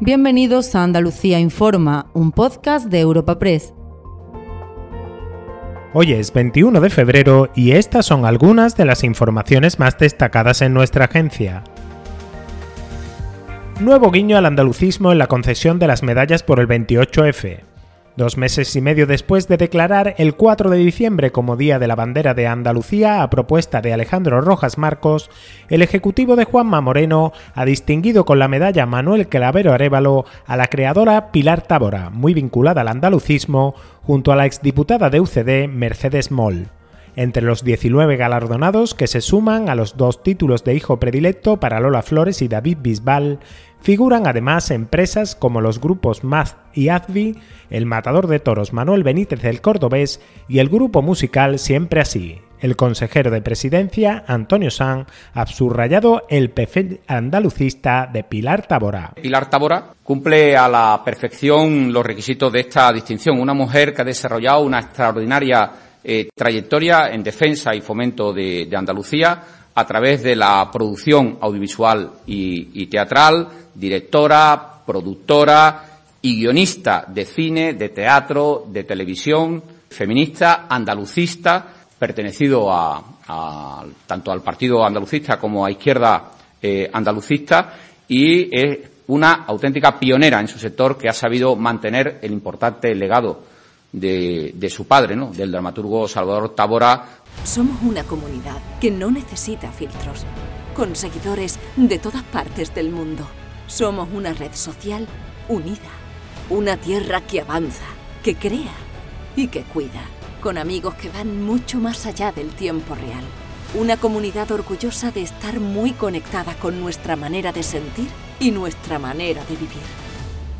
Bienvenidos a Andalucía Informa, un podcast de Europa Press. Hoy es 21 de febrero y estas son algunas de las informaciones más destacadas en nuestra agencia. Nuevo guiño al andalucismo en la concesión de las medallas por el 28F. Dos meses y medio después de declarar el 4 de diciembre como Día de la Bandera de Andalucía a propuesta de Alejandro Rojas Marcos, el Ejecutivo de Juanma Moreno ha distinguido con la medalla Manuel Clavero Arevalo a la creadora Pilar Tábora, muy vinculada al andalucismo, junto a la exdiputada de UCD Mercedes Moll entre los 19 galardonados que se suman a los dos títulos de hijo predilecto para Lola Flores y David Bisbal, figuran además empresas como los grupos Maz y Azvi, el matador de toros Manuel Benítez del Cordobés y el grupo musical Siempre Así. El consejero de presidencia, Antonio San, ha subrayado el perfil andalucista de Pilar Tabora. Pilar Tabora cumple a la perfección los requisitos de esta distinción. Una mujer que ha desarrollado una extraordinaria eh, trayectoria en defensa y fomento de, Andalucía a través de la producción audiovisual y, teatral, directora, productora y guionista de cine, de teatro, de televisión, feminista, andalucista, pertenecido a, tanto al Partido Andalucista como a Izquierda eh, Andalucista y es una auténtica pionera en su sector que ha sabido mantener el importante legado de, su padre, ¿no? del dramaturgo Salvador Tábora. Somos una comunidad que no necesita filtros, con seguidores de todas partes del mundo. Somos una red social unida, una tierra que avanza, que crea y que cuida, con amigos que van mucho más allá del tiempo real. Una comunidad orgullosa de estar muy conectada con nuestra manera de sentir y nuestra manera de vivir.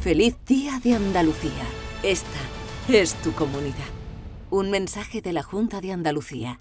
Feliz Día de Andalucía. Esta es tu comunidad. Un mensaje de la Junta de Andalucía.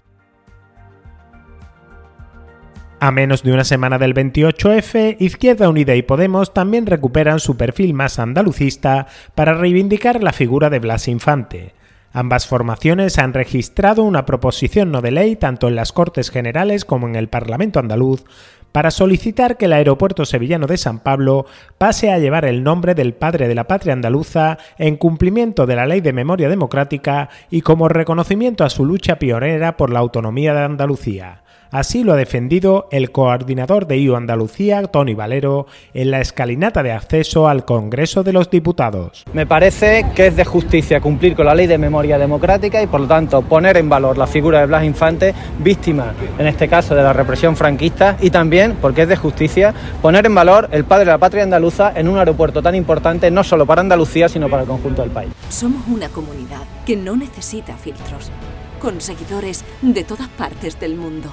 A menos de una semana del 28F, Izquierda Unida y Podemos también recuperan su perfil más andalucista para reivindicar la figura de Blas Infante. Ambas formaciones han registrado una proposición no de ley tanto en las Cortes Generales como en el Parlamento andaluz para solicitar que el aeropuerto sevillano de San Pablo pase a llevar el nombre del padre de la patria andaluza en cumplimiento de la Ley de Memoria Democrática y como reconocimiento a su lucha pionera por la autonomía de Andalucía. Así lo ha defendido el coordinador de IU Andalucía, Tony Valero, en la escalinata de acceso al Congreso de los Diputados. Me parece que es de justicia cumplir con la ley de memoria democrática y por lo tanto poner en valor la figura de Blas Infante, víctima en este caso de la represión franquista y también, porque es de justicia, poner en valor el padre de la patria andaluza en un aeropuerto tan importante no solo para Andalucía, sino para el conjunto del país. Somos una comunidad que no necesita filtros, con seguidores de todas partes del mundo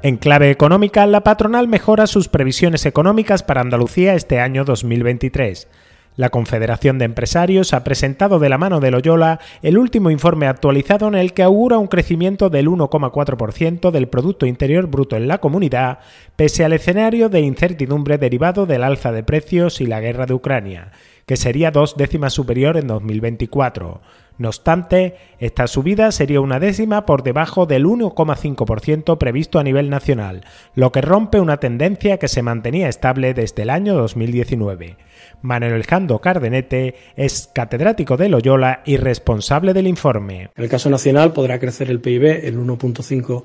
En clave económica, la patronal mejora sus previsiones económicas para Andalucía este año 2023. La Confederación de Empresarios ha presentado de la mano de Loyola el último informe actualizado en el que augura un crecimiento del 1,4% del Producto Interior Bruto en la comunidad, pese al escenario de incertidumbre derivado del alza de precios y la guerra de Ucrania, que sería dos décimas superior en 2024. No obstante, esta subida sería una décima por debajo del 1,5% previsto a nivel nacional, lo que rompe una tendencia que se mantenía estable desde el año 2019. Manuel Alejandro Cardenete es catedrático de Loyola y responsable del informe. En el caso nacional podrá crecer el PIB el 1.5%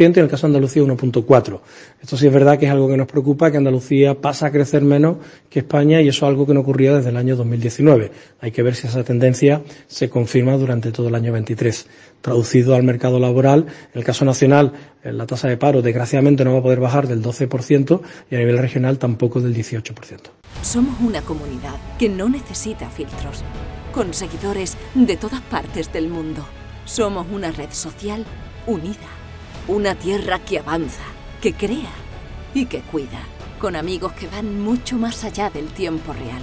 y en el caso de Andalucía 1.4%. Esto sí es verdad que es algo que nos preocupa, que Andalucía pasa a crecer menos que España y eso es algo que no ocurría desde el año 2019. Hay que ver si esa tendencia se confirma durante todo el año 23. Traducido al mercado laboral, en el caso nacional, eh, la tasa de paro desgraciadamente no va a poder bajar del 12% y a nivel regional tampoco del 18%. Somos una comunidad que no necesita filtros, con seguidores de todas partes del mundo. Somos una red social unida, una tierra que avanza, que crea y que cuida, con amigos que van mucho más allá del tiempo real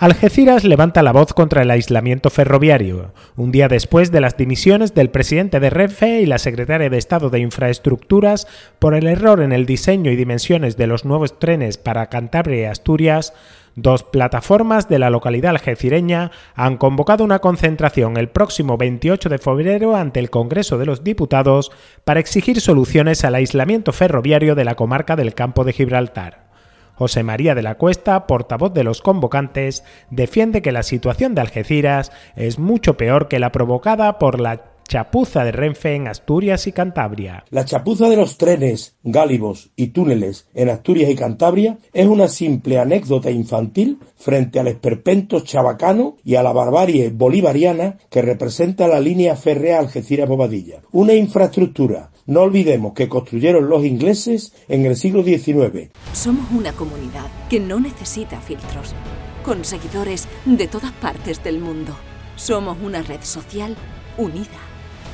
Algeciras levanta la voz contra el aislamiento ferroviario, un día después de las dimisiones del presidente de Renfe y la secretaria de Estado de Infraestructuras por el error en el diseño y dimensiones de los nuevos trenes para Cantabria y Asturias. Dos plataformas de la localidad algecireña han convocado una concentración el próximo 28 de febrero ante el Congreso de los Diputados para exigir soluciones al aislamiento ferroviario de la comarca del Campo de Gibraltar. José María de la Cuesta, portavoz de los convocantes, defiende que la situación de Algeciras es mucho peor que la provocada por la chapuza de Renfe en Asturias y Cantabria. La chapuza de los trenes, gálibos y túneles en Asturias y Cantabria es una simple anécdota infantil frente al esperpento chabacano y a la barbarie bolivariana que representa la línea férrea Algeciras-Bobadilla. Una infraestructura no olvidemos que construyeron los ingleses en el siglo XIX. Somos una comunidad que no necesita filtros, con seguidores de todas partes del mundo. Somos una red social unida,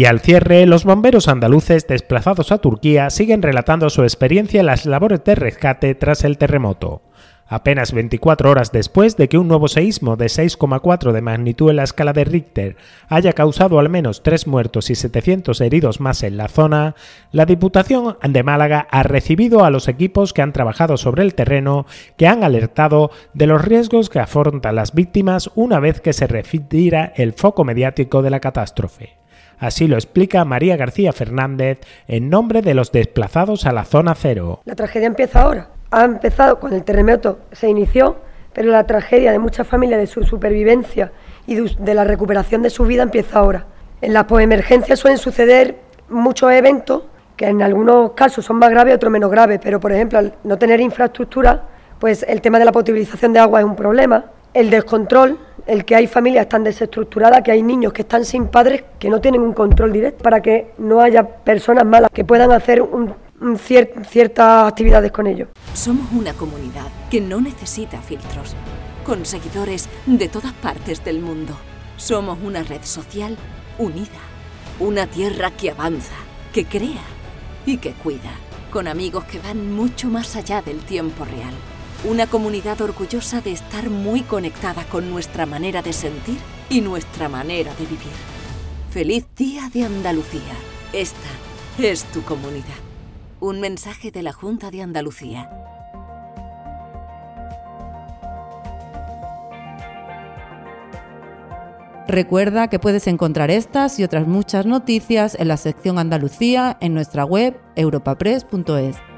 Y al cierre, los bomberos andaluces desplazados a Turquía siguen relatando su experiencia en las labores de rescate tras el terremoto apenas 24 horas después de que un nuevo seísmo de 6,4 de magnitud en la escala de Richter haya causado al menos 3 muertos y 700 heridos más en la zona, la Diputación de Málaga ha recibido a los equipos que han trabajado sobre el terreno que han alertado de los riesgos que afrontan las víctimas una vez que se retira el foco mediático de la catástrofe. Así lo explica María García Fernández en nombre de los desplazados a la zona cero. La tragedia empieza ahora ha empezado cuando el terremoto se inició, pero la tragedia de muchas familias, de su supervivencia y de la recuperación de su vida empieza ahora. En las poemergencias suelen suceder muchos eventos que en algunos casos son más graves, otros menos graves, pero por ejemplo, al no tener infraestructura, pues el tema de la potabilización de agua es un problema, el descontrol, el que hay familias tan desestructuradas, que hay niños que están sin padres que no tienen un control directo para que no haya personas malas que puedan hacer ciertas actividades con ellos. Somos una comunidad que no necesita filtros, con seguidores de todas partes del mundo. Somos una red social unida, una tierra que avanza, que crea y que cuida, con amigos que van mucho más allá del tiempo real. Una comunidad orgullosa de estar muy conectada con nuestra manera de sentir y nuestra manera de vivir. Feliz Día de Andalucía. Esta es tu comunidad. Un mensaje de la Junta de Andalucía. Recuerda que puedes encontrar estas y otras muchas noticias en la sección Andalucía en nuestra web europapress.es.